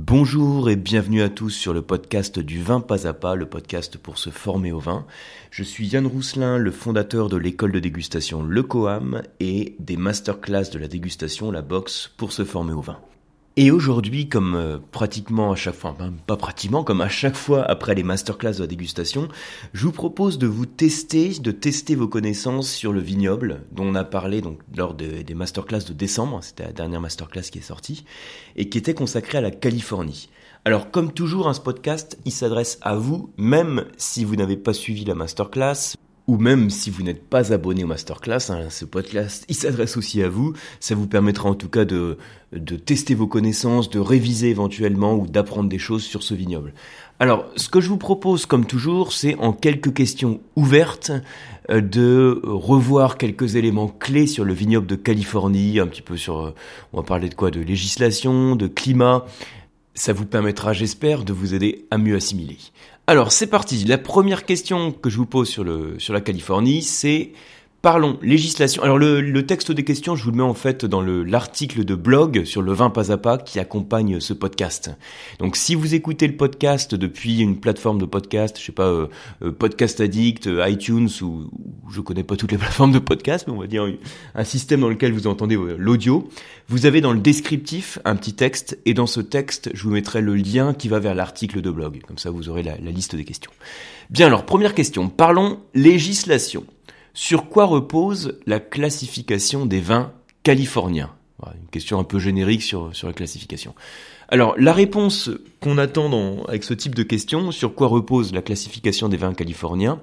Bonjour et bienvenue à tous sur le podcast du vin pas à pas, le podcast pour se former au vin. Je suis Yann Rousselin, le fondateur de l'école de dégustation Le Coam et des masterclass de la dégustation La Box pour se former au vin. Et aujourd'hui, comme euh, pratiquement à chaque fois, enfin, pas pratiquement, comme à chaque fois après les masterclass de la dégustation, je vous propose de vous tester, de tester vos connaissances sur le vignoble, dont on a parlé donc lors des masterclass de décembre, c'était la dernière masterclass qui est sortie, et qui était consacrée à la Californie. Alors comme toujours, un ce podcast, il s'adresse à vous, même si vous n'avez pas suivi la masterclass, ou même si vous n'êtes pas abonné au masterclass, hein, ce podcast, il s'adresse aussi à vous. Ça vous permettra en tout cas de, de tester vos connaissances, de réviser éventuellement ou d'apprendre des choses sur ce vignoble. Alors, ce que je vous propose, comme toujours, c'est en quelques questions ouvertes euh, de revoir quelques éléments clés sur le vignoble de Californie, un petit peu sur, euh, on va parler de quoi, de législation, de climat. Ça vous permettra, j'espère, de vous aider à mieux assimiler. Alors c'est parti. La première question que je vous pose sur, le, sur la Californie, c'est Parlons législation. Alors le, texte des questions, je vous le mets en fait dans l'article de blog sur le vin pas à pas qui accompagne ce podcast. Donc si vous écoutez le podcast depuis une plateforme de podcast, je sais pas, euh, euh, Podcast Addict, euh, iTunes ou, je connais pas toutes les plateformes de podcast, mais on va dire un système dans lequel vous entendez l'audio, vous avez dans le descriptif un petit texte et dans ce texte, je vous mettrai le lien qui va vers l'article de blog. Comme ça, vous aurez la liste des questions. Bien alors, première question. Parlons législation. Sur quoi repose la classification des vins californiens? Une question un peu générique sur, la classification. Alors, la réponse qu'on attend avec ce type de question, sur quoi repose la classification des vins californiens,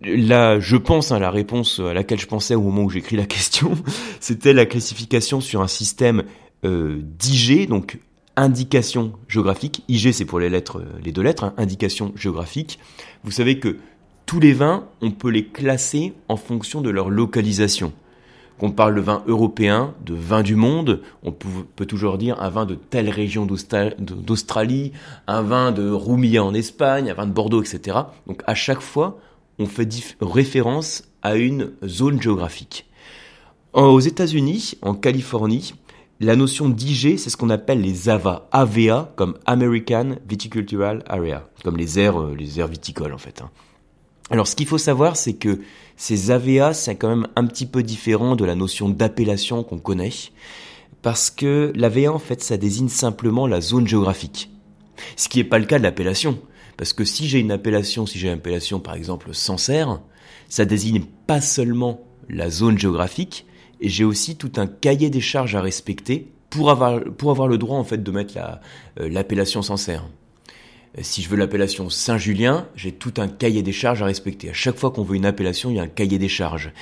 Là, je pense, à hein, la réponse à laquelle je pensais au moment où j'écris la question, c'était la classification sur un système euh, d'IG, donc indication géographique. IG, c'est pour les lettres, les deux lettres, hein, indication géographique. Vous savez que tous les vins, on peut les classer en fonction de leur localisation. Qu'on parle de vin européen, de vin du monde, on peut, toujours dire un vin de telle région d'Australie, un vin de Roumia en Espagne, un vin de Bordeaux, etc. Donc à chaque fois, on fait référence à une zone géographique. Aux États-Unis, en Californie, la notion d'IG, c'est ce qu'on appelle les AVA, AVA, comme American Viticultural Area, comme les aires, euh, les aires viticoles en fait. Alors ce qu'il faut savoir, c'est que ces AVA, c'est quand même un petit peu différent de la notion d'appellation qu'on connaît, parce que l'AVA, en fait, ça désigne simplement la zone géographique. Ce qui n'est pas le cas de l'appellation. Parce que si j'ai une appellation, si j'ai une appellation par exemple Sancerre, ça désigne pas seulement la zone géographique, et j'ai aussi tout un cahier des charges à respecter pour avoir, le droit en fait de mettre l'appellation Sancerre. Euh, si je veux l'appellation Saint-Julien, j'ai tout un cahier des charges à respecter. À chaque fois qu'on veut une appellation, il y a un cahier des charges.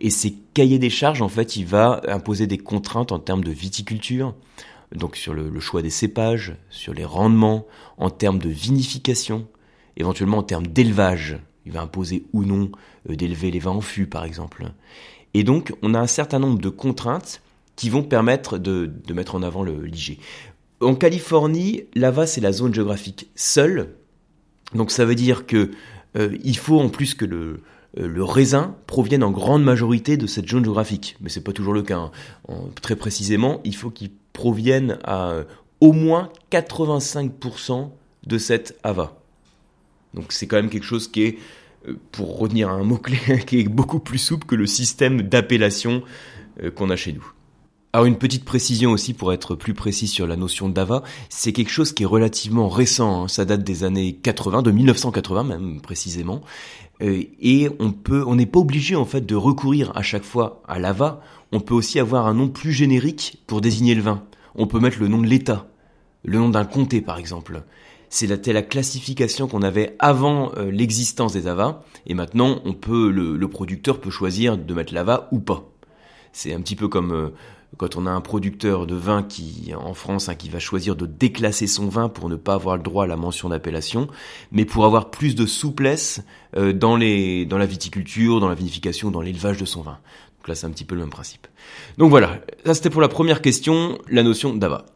Et ces cahiers des charges, en fait, il va imposer des contraintes en termes de viticulture, donc sur le, choix des cépages, sur les rendements, en termes de vinification, éventuellement en termes d'élevage. Il va imposer ou non euh, d'élever les vins en fût, par exemple. Et donc, on a un certain nombre de contraintes qui vont permettre de, mettre en avant le l'IG. En Californie, l'AVA, c'est la zone géographique seule. Donc ça veut dire que euh, il faut en plus que le, euh, le raisin provienne en grande majorité de cette zone géographique. Mais c'est pas toujours le cas. Hein. très précisément, il faut qu'il provienne à euh, au moins 85% de cette AVA. Donc c'est quand même quelque chose qui est, pour retenir un mot-clé, qui est beaucoup plus souple que le système d'appellation qu'on a chez nous. Alors une petite précision aussi pour être plus précis sur la notion d'AVA, c'est quelque chose qui est relativement récent, hein. ça date des années 80, de 1980 même précisément, euh, et on peut, on n'est pas obligé en fait de recourir à chaque fois à l'AVA, on peut aussi avoir un nom plus générique pour désigner le vin. On peut mettre le nom de l'État, le nom d'un comté par exemple. C'est la, la classification qu'on avait avant euh, l'existence des AVA, et maintenant on peut, le producteur peut choisir de mettre l'AVA ou pas. C'est un petit peu comme euh, quand on a un producteur de vin qui, en France, hein, qui va choisir de déclasser son vin pour ne pas avoir le droit à la mention d'appellation, mais pour avoir plus de souplesse euh, dans, les, dans la viticulture, dans la vinification, dans l'élevage de son vin. Donc là, c'est un petit peu le même principe. Donc voilà, ça c'était pour la première question, la notion d'AVA.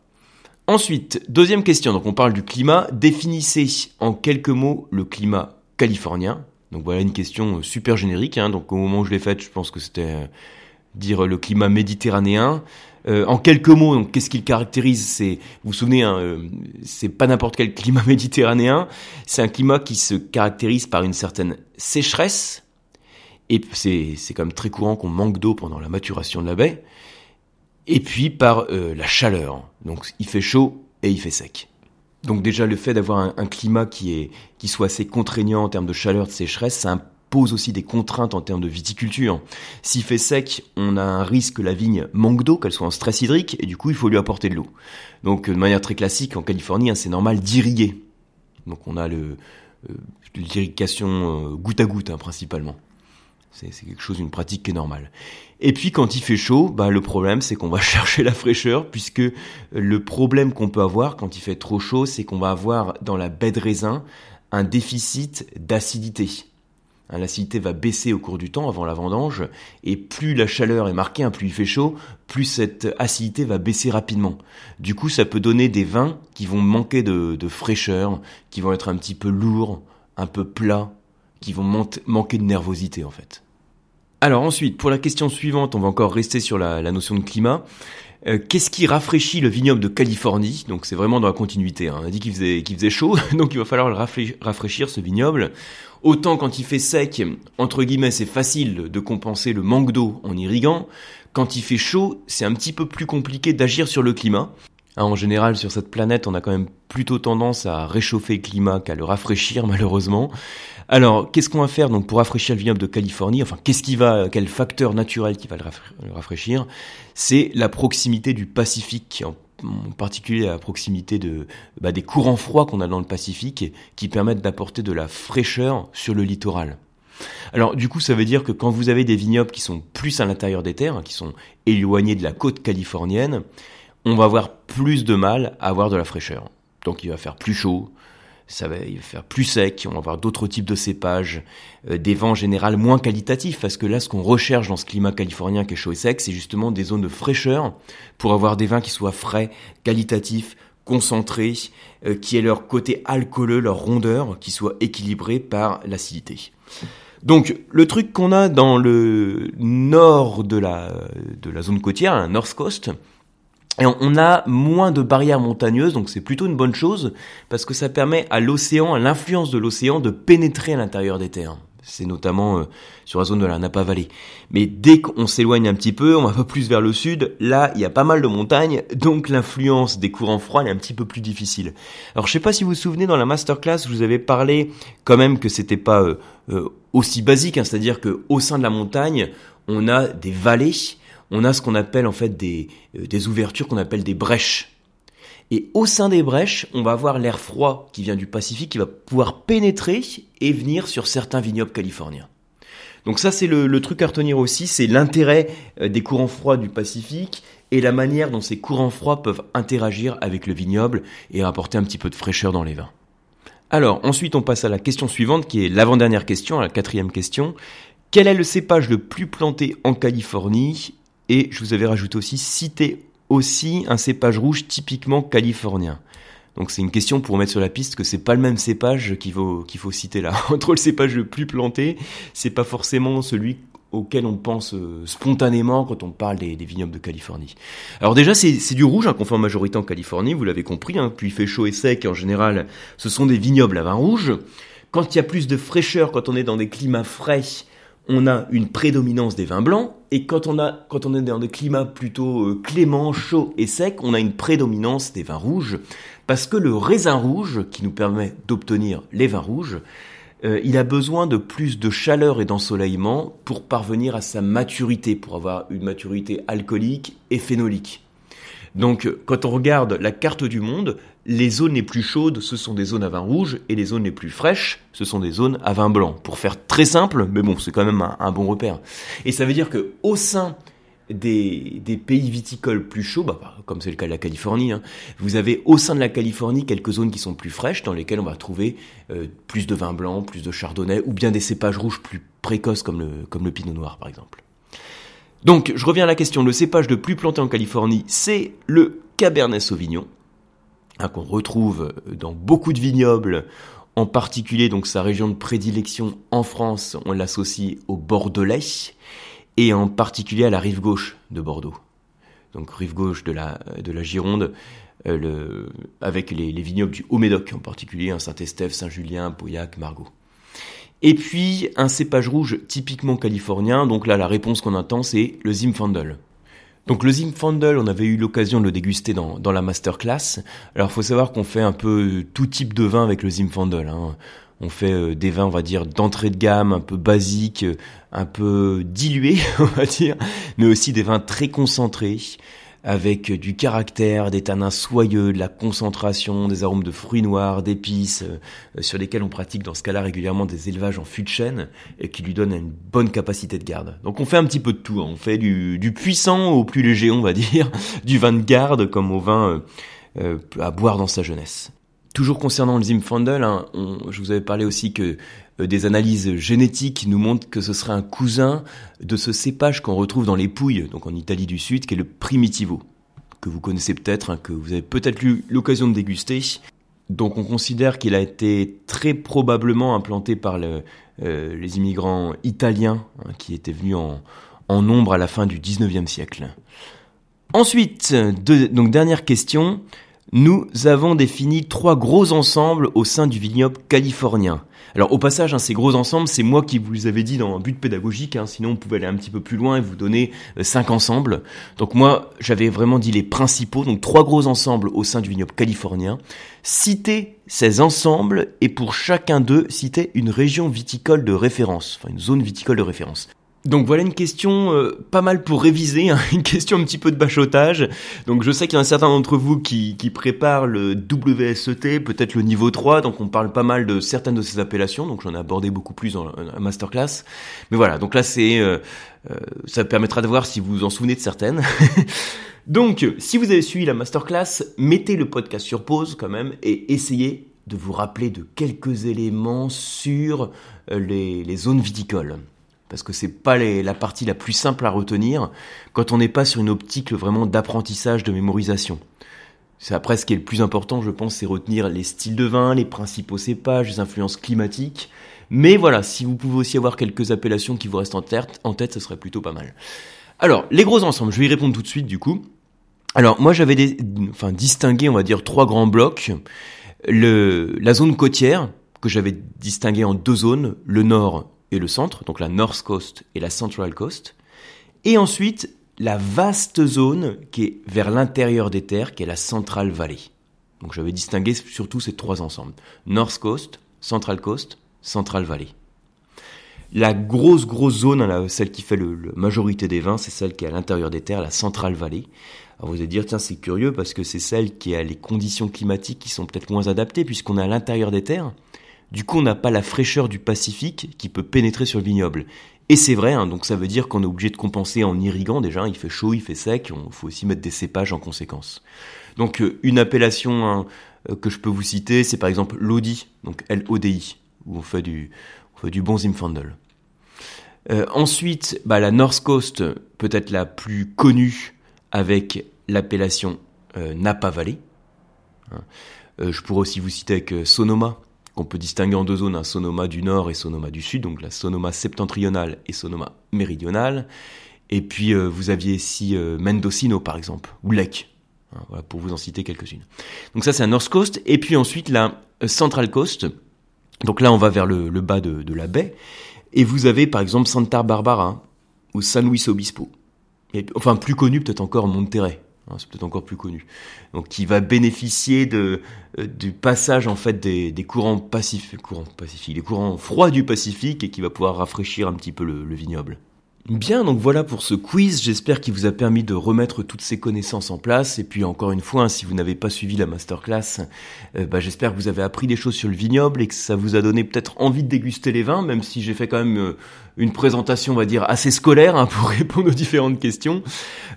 Ensuite, deuxième question, donc on parle du climat. Définissez en quelques mots le climat californien. Donc voilà une question super générique. Hein, donc au moment où je l'ai faite, je pense que c'était dire le climat méditerranéen. Euh, en quelques mots, qu'est-ce qu'il caractérise C'est, vous vous souvenez, hein, euh, c'est pas n'importe quel climat méditerranéen. C'est un climat qui se caractérise par une certaine sécheresse. Et c'est, c'est quand même très courant qu'on manque d'eau pendant la maturation de la baie. Et puis par euh, la chaleur. Donc il fait chaud et il fait sec. Donc déjà le fait d'avoir un, un, climat qui est qui soit assez contraignant en termes de chaleur, de sécheresse, ça pose aussi des contraintes en termes de viticulture. S'il fait sec, on a un risque que la vigne manque d'eau, qu'elle soit en stress hydrique, et du coup, il faut lui apporter de l'eau. Donc, de manière très classique, en Californie, hein, c'est normal d'irriguer. Donc, on a euh, l'irrigation euh, goutte à goutte, hein, principalement. C'est quelque chose, une pratique qui est normale. Et puis quand il fait chaud, bah, le problème c'est qu'on va chercher la fraîcheur, puisque le problème qu'on peut avoir quand il fait trop chaud, c'est qu'on va avoir dans la baie de raisin un déficit d'acidité. Hein, l'acidité va baisser au cours du temps avant la vendange, et plus la chaleur est marquée, hein, plus il fait chaud, plus cette acidité va baisser rapidement. Du coup, ça peut donner des vins qui vont manquer de, fraîcheur, qui vont être un petit peu lourds, un peu plats, qui vont manquer de nervosité en fait. Alors ensuite, pour la question suivante, on va encore rester sur la, notion de climat. Euh, qu'est-ce qui rafraîchit le vignoble de Californie? Donc c'est vraiment dans la continuité. Hein. On a dit qu'il faisait, faisait chaud, donc il va falloir rafraîchir ce vignoble. Autant quand il fait sec, entre guillemets, c'est facile de compenser le manque d'eau en irriguant. Quand il fait chaud, c'est un petit peu plus compliqué d'agir sur le climat. Hein, en général, sur cette planète, on a quand même plutôt tendance à réchauffer le climat qu'à le rafraîchir, malheureusement. Alors, qu'est-ce qu'on va faire donc pour rafraîchir le vignoble de Californie? Enfin, qu'est-ce qui va, quel facteur naturel qui va le rafraîchir? C'est la proximité du Pacifique, particulier à proximité de, bah, des courants froids qu'on a dans le Pacifique qui permettent d'apporter de la fraîcheur sur le littoral. Alors du coup ça veut dire que quand vous avez des vignobles qui sont plus à l'intérieur des terres, qui sont éloignés de la côte californienne, on va avoir plus de mal à avoir de la fraîcheur. Donc il va faire plus chaud, ça va, faire plus sec, on va avoir d'autres types de cépages, euh, des vents en général moins qualitatifs, parce que là, ce qu'on recherche dans ce climat californien qui est chaud et sec, c'est justement des zones de fraîcheur pour avoir des vins qui soient frais, qualitatifs, concentrés, euh, qui aient leur côté alcooleux, leur rondeur, qui soit équilibré par l'acidité. Donc le truc qu'on a dans le nord de la, de la zone côtière, un North Coast, on a moins de barrières montagneuses, donc c'est plutôt une bonne chose, parce que ça permet à l'océan, à l'influence de l'océan, de pénétrer à l'intérieur des terres. C'est notamment euh, sur la zone de la Napa Valley. Mais dès qu'on s'éloigne un petit peu, on va peu plus vers le sud, là, il y a pas mal de montagnes, donc l'influence des courants froids est un petit peu plus difficile. Alors je sais pas si vous vous souvenez, dans la masterclass, je vous avais parlé quand même que c'était pas euh, euh, aussi basique, hein, c'est-à-dire qu'au sein de la montagne, on a des vallées, on a ce qu'on appelle en fait des, euh, des ouvertures qu'on appelle des brèches. Et au sein des brèches, on va avoir l'air froid qui vient du Pacifique qui va pouvoir pénétrer et venir sur certains vignobles californiens. Donc ça c'est le, truc à retenir aussi, c'est l'intérêt euh, des courants froids du Pacifique et la manière dont ces courants froids peuvent interagir avec le vignoble et apporter un petit peu de fraîcheur dans les vins. Alors ensuite on passe à la question suivante qui est l'avant-dernière question, la quatrième question. Quel est le cépage le plus planté en Californie et je vous avais rajouté aussi, citer aussi un cépage rouge typiquement californien. Donc c'est une question pour mettre sur la piste que c'est pas le même cépage qu'il faut, qu'il faut citer là. Entre le cépage le plus planté, c'est pas forcément celui auquel on pense euh, spontanément quand on parle des, vignobles de Californie. Alors déjà, c'est du rouge hein, qu'on fait en majorité en Californie, vous l'avez compris, hein, puis il fait chaud et sec, en général, ce sont des vignobles à vin rouge. Quand il y a plus de fraîcheur, quand on est dans des climats frais, on a une prédominance des vins blancs, et quand on, est dans des climats plutôt euh, cléments, chauds et secs, on a une prédominance des vins rouges, parce que le raisin rouge, qui nous permet d'obtenir les vins rouges, euh, il a besoin de plus de chaleur et d'ensoleillement pour parvenir à sa maturité, pour avoir une maturité alcoolique et phénolique. Donc quand on regarde la carte du monde, les zones les plus chaudes, ce sont des zones à vin rouge, et les zones les plus fraîches, ce sont des zones à vin blanc. Pour faire très simple, mais bon, c'est quand même un, bon repère. Et ça veut dire que au sein des, pays viticoles plus chauds, bah, bah, comme c'est le cas de la Californie, hein, vous avez au sein de la Californie quelques zones qui sont plus fraîches, dans lesquelles on va trouver euh, plus de vin blanc, plus de chardonnay, ou bien des cépages rouges plus précoces comme le, comme le pinot noir par exemple. Donc, je reviens à la question. Le cépage le plus planté en Californie, c'est le Cabernet Sauvignon, hein, qu'on retrouve dans beaucoup de vignobles, en particulier donc sa région de prédilection en France, on l'associe au Bordelais. et en particulier à la rive gauche de Bordeaux. Donc rive gauche de la, de la Gironde, euh, avec les, vignobles du Haut-Médoc en particulier, hein, Saint-Estèphe, Saint-Julien, Pauillac, Margaux. Et puis un cépage rouge typiquement californien, donc là la réponse qu'on attend c'est le Zinfandel. Donc le Zinfandel, on avait eu l'occasion de le déguster dans, dans la masterclass. Alors faut savoir qu'on fait un peu tout type de vin avec le Zinfandel. Hein. On fait euh, des vins, on va dire, d'entrée de gamme, un peu basiques, un peu dilués, on va dire, mais aussi des vins très concentrés, avec du caractère, des tanins soyeux, de la concentration, des arômes de fruits noirs, d'épices, euh, sur lesquels on pratique dans ce cas-là régulièrement des élevages en fût de chêne et qui lui donnent une bonne capacité de garde. Donc on fait un petit peu de tout, hein. on fait du, puissant au plus léger, on va dire, du vin de garde comme au vin euh, euh, à boire dans sa jeunesse. Toujours concernant le Zimfandel, hein, je vous avais parlé aussi que des analyses génétiques nous montrent que ce serait un cousin de ce cépage qu'on retrouve dans les Pouilles, donc en Italie du Sud, qui est le Primitivo, que vous connaissez peut-être, hein, que vous avez peut-être eu l'occasion de déguster. Donc on considère qu'il a été très probablement implanté par euh, les immigrants italiens hein, qui étaient venus en, en, nombre à la fin du 19e siècle. Ensuite, donc dernière question, nous avons défini trois gros ensembles au sein du vignoble californien. Alors au passage, hein, ces gros ensembles, c'est moi qui vous les avais dit dans un but pédagogique, hein, sinon on pouvait aller un petit peu plus loin et vous donner euh, cinq ensembles. Donc moi, j'avais vraiment dit les principaux, donc trois gros ensembles au sein du vignoble californien. Citer ces ensembles et pour chacun d'eux, citer une région viticole de référence, enfin une zone viticole de référence. Donc voilà une question euh, pas mal pour réviser, hein, une question un petit peu de bachotage. Donc je sais qu'il y a certains d'entre vous qui, qui préparent le WSET, peut-être le niveau 3, donc on parle pas mal de certaines de ces appellations, donc j'en ai abordé beaucoup plus dans la masterclass. Mais voilà, donc là c'est... Euh, euh, ça permettra de voir si vous vous en souvenez de certaines. donc si vous avez suivi la masterclass, mettez le podcast sur pause quand même et essayez de vous rappeler de quelques éléments sur les zones viticoles parce que c'est pas la partie la plus simple à retenir quand on n'est pas sur une optique vraiment d'apprentissage, de mémorisation. C'est après ce qui est le plus important, je pense, c'est retenir les styles de vin, les principaux cépages, les influences climatiques. Mais voilà, si vous pouvez aussi avoir quelques appellations qui vous restent en tête, ce serait plutôt pas mal. Alors, les gros ensembles, je vais y répondre tout de suite du coup. Alors, moi j'avais distingué, on va dire, trois grands blocs. La zone côtière, que j'avais distingué en deux zones, le nord et le centre, donc la North Coast et la Central Coast. Et ensuite, la vaste zone qui est vers l'intérieur des terres, qui est la Central Valley. Donc j'avais distingué surtout ces trois ensembles. North Coast, Central Coast, Central Valley. La grosse, grosse zone, celle qui fait la majorité des vins, c'est celle qui est à l'intérieur des terres, la Central Valley. Alors vous allez dire, tiens, c'est curieux parce que c'est celle qui a les conditions climatiques qui sont peut-être moins adaptées puisqu'on est à l'intérieur des terres. Du coup, on n'a pas la fraîcheur du Pacifique qui peut pénétrer sur le vignoble. Et c'est vrai, hein, donc ça veut dire qu'on est obligé de compenser en irriguant déjà, il fait chaud, il fait sec, il faut aussi mettre des cépages en conséquence. Donc euh, une appellation hein, euh, que je peux vous citer, c'est par exemple l'Odi, donc L-O-D-I, où on fait du, bon Zimfandel. Euh, ensuite, bah, la North Coast, peut-être la plus connue avec l'appellation Napa Valley. Hein. je pourrais aussi vous citer avec Sonoma, qu'on peut distinguer en deux zones, un Sonoma du nord et Sonoma du sud, donc la Sonoma septentrionale et Sonoma méridionale. Et puis euh, vous aviez ici euh, Mendocino par exemple, ou Lake, hein, pour vous en citer quelques-unes. Donc ça c'est un North Coast, et puis ensuite la euh, Central Coast, donc là on va vers le, bas de, la baie, et vous avez par exemple Santa Barbara ou San Luis Obispo, et, enfin plus connu peut-être encore Monterrey, Hein, c'est peut-être encore plus connu. Donc qui va bénéficier euh, du passage en fait des, des courants pacifiques, les courants froids du Pacifique et qui va pouvoir rafraîchir un petit peu le vignoble. Bien, donc voilà pour ce quiz. J'espère qu'il vous a permis de remettre toutes ces connaissances en place. Et puis encore une fois, hein, si vous n'avez pas suivi la masterclass, euh, bah, j'espère que vous avez appris des choses sur le vignoble et que ça vous a donné peut-être envie de déguster les vins, même si j'ai fait quand même euh, une présentation, on va dire, assez scolaire hein, pour répondre aux différentes questions.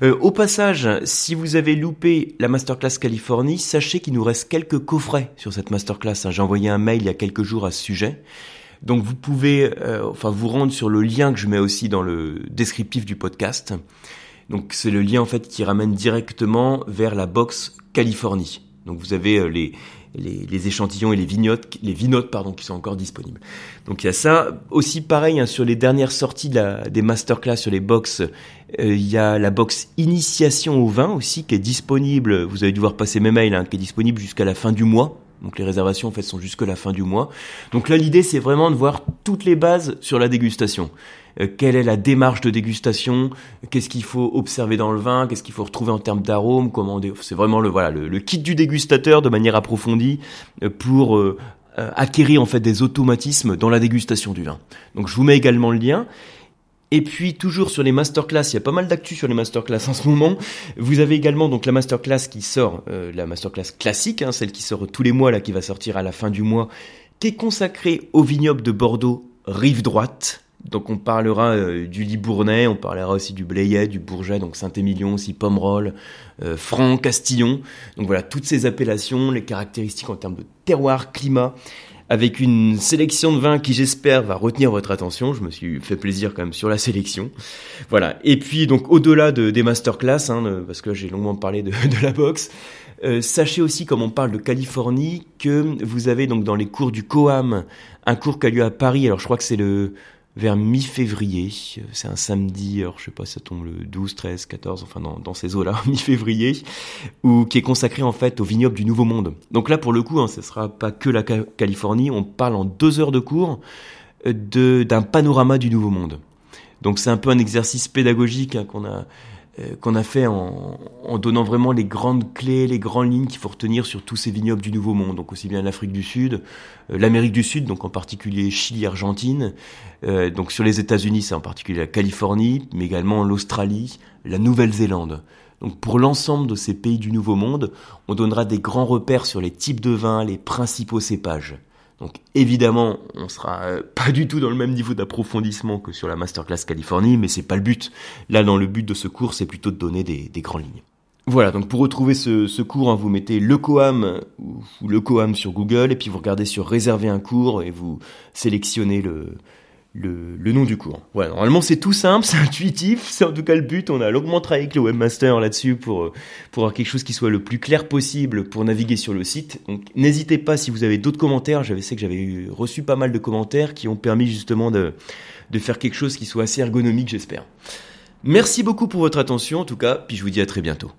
Euh, au passage, si vous avez loupé la masterclass Californie, sachez qu'il nous reste quelques coffrets sur cette masterclass. Hein. J'ai envoyé un mail il y a quelques jours à ce sujet. Donc vous pouvez euh, enfin vous rendre sur le lien que je mets aussi dans le descriptif du podcast. Donc c'est le lien en fait qui ramène directement vers la box Californie. Donc vous avez euh, les, les, échantillons et les vignottes, les vinotes pardon, qui sont encore disponibles. Donc il y a ça. Aussi pareil hein, sur les dernières sorties de la, des masterclass sur les box, euh, il y a la box initiation au vin aussi qui est disponible. Vous avez dû voir passer mes mails, hein, qui est disponible jusqu'à la fin du mois. Donc les réservations en fait sont jusque la fin du mois. Donc là l'idée c'est vraiment de voir toutes les bases sur la dégustation. Euh, quelle est la démarche de dégustation? Qu'est-ce qu'il faut observer dans le vin? Qu'est-ce qu'il faut retrouver en termes d'arômes? Comment c'est vraiment le voilà le, kit du dégustateur de manière approfondie euh, pour euh, acquérir en fait des automatismes dans la dégustation du vin. Donc je vous mets également le lien. Et puis toujours sur les masterclass, il y a pas mal d'actu sur les masterclass en ce moment. Vous avez également donc la masterclass qui sort, euh, la masterclass classique, hein, celle qui sort tous les mois là, qui va sortir à la fin du mois, qui est consacrée au vignoble de Bordeaux, rive droite. Donc on parlera euh, du Libournais, on parlera aussi du Blayet, du Bourget, donc Saint-Émilion aussi, Pomerol, euh, Franc, Castillon. Donc voilà, toutes ces appellations, les caractéristiques en termes de terroir, climat avec une sélection de vins qui j'espère va retenir votre attention. Je me suis fait plaisir quand même sur la sélection. Voilà. Et puis donc au-delà de, des masterclass, hein, parce que j'ai longuement parlé de, de la boxe, euh, sachez aussi, comme on parle de Californie, que vous avez donc dans les cours du COAM un cours qui a lieu à Paris. Alors je crois que c'est le vers mi-février. C'est un samedi, alors je sais pas, ça tombe le 12, 13, 14, enfin dans, ces eaux-là, mi-février, ou qui est consacré en fait au vignoble du Nouveau Monde. Donc là, pour le coup, hein, ce sera pas que la Californie, on parle en deux heures de cours euh, de d'un panorama du Nouveau Monde. Donc c'est un peu un exercice pédagogique hein, qu'on a euh, qu'on a fait en, donnant vraiment les grandes clés, les grandes lignes qu'il faut retenir sur tous ces vignobles du Nouveau Monde, donc aussi bien l'Afrique du Sud, euh, l'Amérique du Sud, donc en particulier Chili, Argentine, euh, donc sur les États-Unis, c'est en particulier la Californie, mais également l'Australie, la Nouvelle-Zélande. Donc pour l'ensemble de ces pays du Nouveau Monde, on donnera des grands repères sur les types de vins, les principaux cépages. Donc évidemment, on sera euh, pas du tout dans le même niveau d'approfondissement que sur la masterclass Californie, mais c'est pas le but. Là, dans le but de ce cours, c'est plutôt de donner des, grandes lignes. Voilà, donc pour retrouver ce, cours, hein, vous mettez le Coam ou le Coam sur Google et puis vous regardez sur réserver un cours et vous sélectionnez le, le, nom du cours. Voilà, normalement c'est tout simple, c'est intuitif, c'est en tout cas le but. On a longuement travaillé avec le webmaster là-dessus pour, pour avoir quelque chose qui soit le plus clair possible pour naviguer sur le site. Donc n'hésitez pas si vous avez d'autres commentaires. J'avais sais que j'avais reçu pas mal de commentaires qui ont permis justement de, de faire quelque chose qui soit assez ergonomique, j'espère. Merci beaucoup pour votre attention en tout cas, puis je vous dis à très bientôt.